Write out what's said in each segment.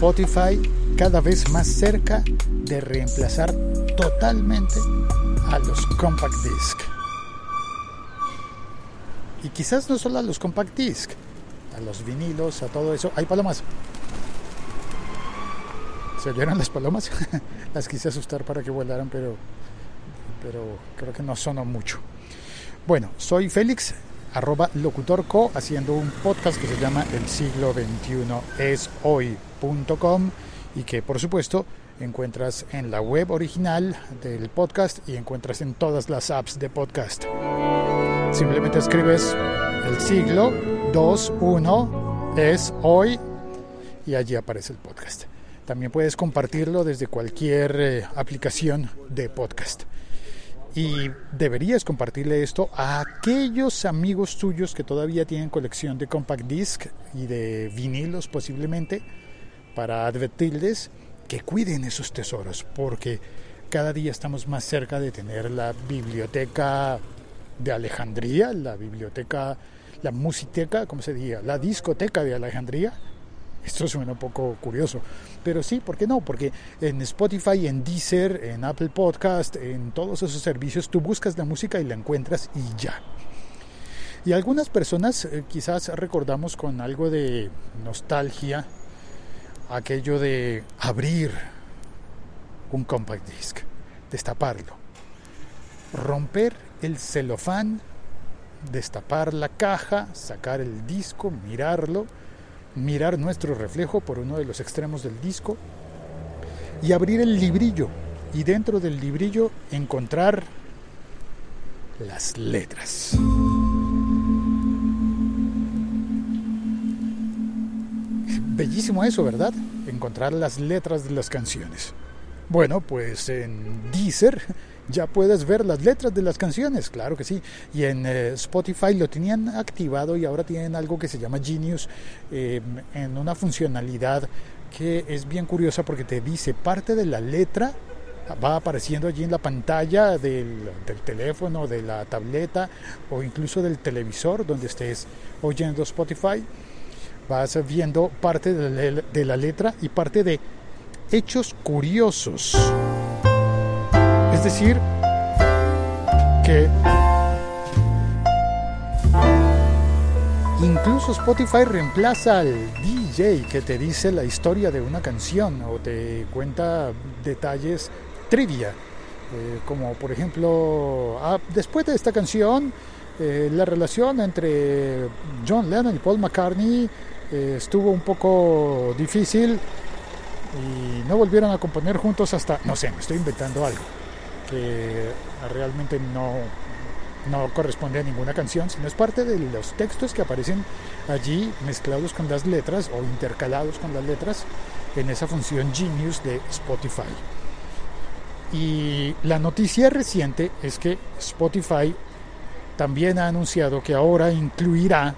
Spotify cada vez más cerca de reemplazar totalmente a los compact disc. Y quizás no solo a los compact disc, a los vinilos, a todo eso. Hay palomas. ¿Se oyeron las palomas? las quise asustar para que volaran, pero, pero creo que no sonó mucho. Bueno, soy Félix, arroba locutorco, haciendo un podcast que se llama El siglo XXI es hoy.com y que por supuesto encuentras en la web original del podcast y encuentras en todas las apps de podcast. Simplemente escribes el siglo 21 es hoy y allí aparece el podcast. También puedes compartirlo desde cualquier eh, aplicación de podcast. Y deberías compartirle esto a aquellos amigos tuyos que todavía tienen colección de compact disc y de vinilos posiblemente para advertirles que cuiden esos tesoros porque cada día estamos más cerca de tener la biblioteca de Alejandría, la biblioteca, la musiteca, ¿cómo se diría? La discoteca de Alejandría. Esto suena un poco curioso, pero sí, ¿por qué no? Porque en Spotify, en Deezer, en Apple Podcast, en todos esos servicios, tú buscas la música y la encuentras y ya. Y algunas personas eh, quizás recordamos con algo de nostalgia aquello de abrir un compact disc, destaparlo, romper el celofán, destapar la caja, sacar el disco, mirarlo, mirar nuestro reflejo por uno de los extremos del disco y abrir el librillo y dentro del librillo encontrar las letras. Bellísimo eso, ¿verdad? Encontrar las letras de las canciones. Bueno, pues en Deezer ya puedes ver las letras de las canciones, claro que sí. Y en eh, Spotify lo tenían activado y ahora tienen algo que se llama Genius em, en una funcionalidad que es bien curiosa porque te dice parte de la letra va apareciendo allí en la pantalla del, teléfono, de la tableta o incluso del televisor donde estés oyendo Spotify. Vas viendo parte de la letra y parte de hechos curiosos. Es decir, que incluso Spotify reemplaza al DJ que te dice la historia de una canción o te cuenta detalles trivia. Eh, como por ejemplo, ah, después de esta canción, eh, la relación entre John Lennon y Paul McCartney eh, estuvo un poco difícil y no volvieron a componer juntos hasta, no sé, me estoy inventando algo que realmente no, no corresponde a ninguna canción, sino es parte de los textos que aparecen allí mezclados con las letras o intercalados con las letras en esa función Genius de Spotify. Y la noticia reciente es que Spotify también ha anunciado que ahora incluirá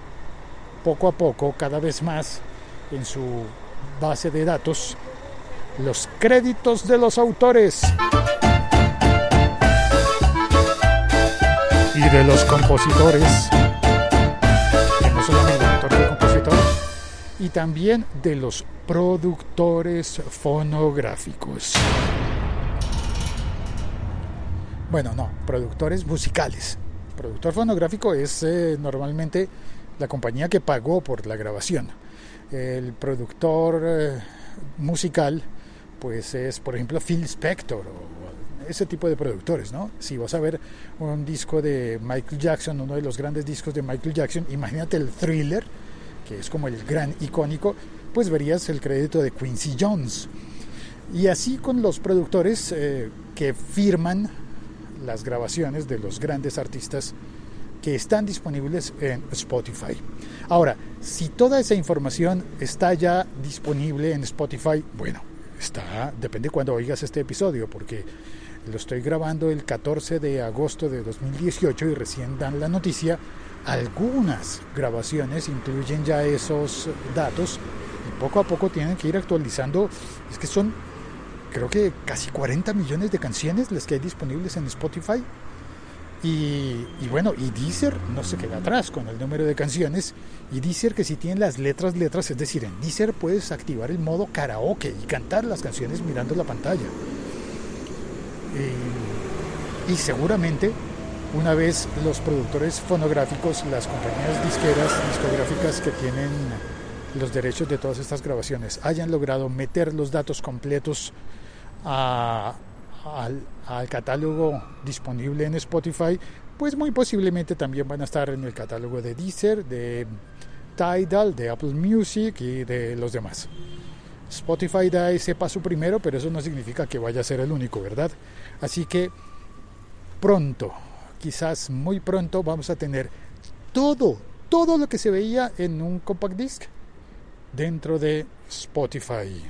poco a poco, cada vez más, en su base de datos, los créditos de los autores. y de los compositores, no solamente autor y compositor, y también de los productores fonográficos. Bueno, no, productores musicales. Productor fonográfico es eh, normalmente la compañía que pagó por la grabación. El productor eh, musical, pues es, por ejemplo, Phil Spector o ese tipo de productores, ¿no? Si vas a ver un disco de Michael Jackson, uno de los grandes discos de Michael Jackson, imagínate el thriller, que es como el gran icónico, pues verías el crédito de Quincy Jones. Y así con los productores eh, que firman las grabaciones de los grandes artistas que están disponibles en Spotify. Ahora, si toda esa información está ya disponible en Spotify, bueno, está, depende cuando oigas este episodio, porque lo estoy grabando el 14 de agosto de 2018 y recién dan la noticia. Algunas grabaciones incluyen ya esos datos y poco a poco tienen que ir actualizando. Es que son, creo que casi 40 millones de canciones las que hay disponibles en Spotify. Y, bueno, y Deezer no se queda atrás con el número de canciones. Y Deezer que si tiene las letras, letras, es decir, en Deezer puedes activar el modo karaoke y cantar las canciones mirando la pantalla. Eh, y seguramente una vez los productores fonográficos, las compañías disqueras, discográficas que tienen los derechos de todas estas grabaciones hayan logrado meter los datos completos al, catálogo disponible en Spotify, pues muy posiblemente también van a estar en el catálogo de Deezer, de Tidal, de Apple Music y de los demás. Spotify da ese paso primero, pero eso no significa que vaya a ser el único, ¿verdad? Así que pronto, quizás muy pronto, vamos a tener todo, todo lo que se veía en un compact disc dentro de Spotify.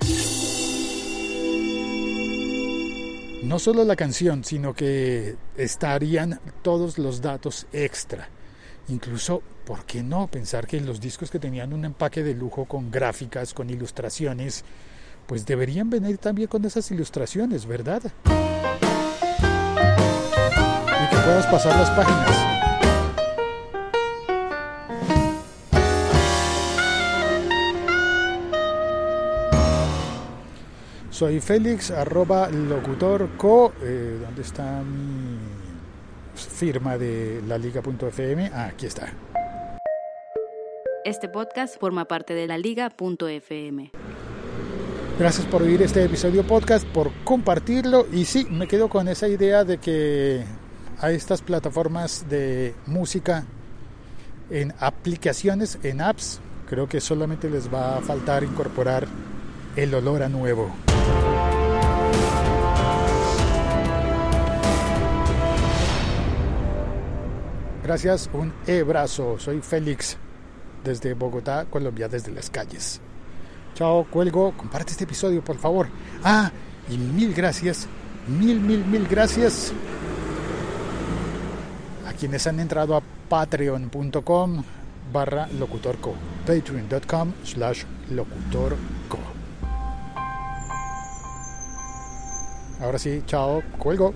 No solo la canción, sino que estarían todos los datos extra. Incluso, ¿por qué no pensar que los discos que tenían un empaque de lujo con gráficas, con ilustraciones, pues deberían venir también con esas ilustraciones, ¿verdad? Y que puedas pasar las páginas. Soy Félix, arroba locutorco. Eh, ¿Dónde está mi firma de la liga.fm? Ah, aquí está. Este podcast forma parte de la liga.fm. Gracias por oír este episodio podcast, por compartirlo. Y sí, me quedo con esa idea de que a estas plataformas de música en aplicaciones, en apps, creo que solamente les va a faltar incorporar el olor a nuevo. Gracias, un abrazo. Soy Félix desde Bogotá, Colombia, desde las calles. Chao, cuelgo, comparte este episodio, por favor. Ah, y mil gracias, mil, mil, mil gracias a quienes han entrado a patreon.com barra locutorco, patreon.com slash locutorco. Ahora sí, chao, cuelgo.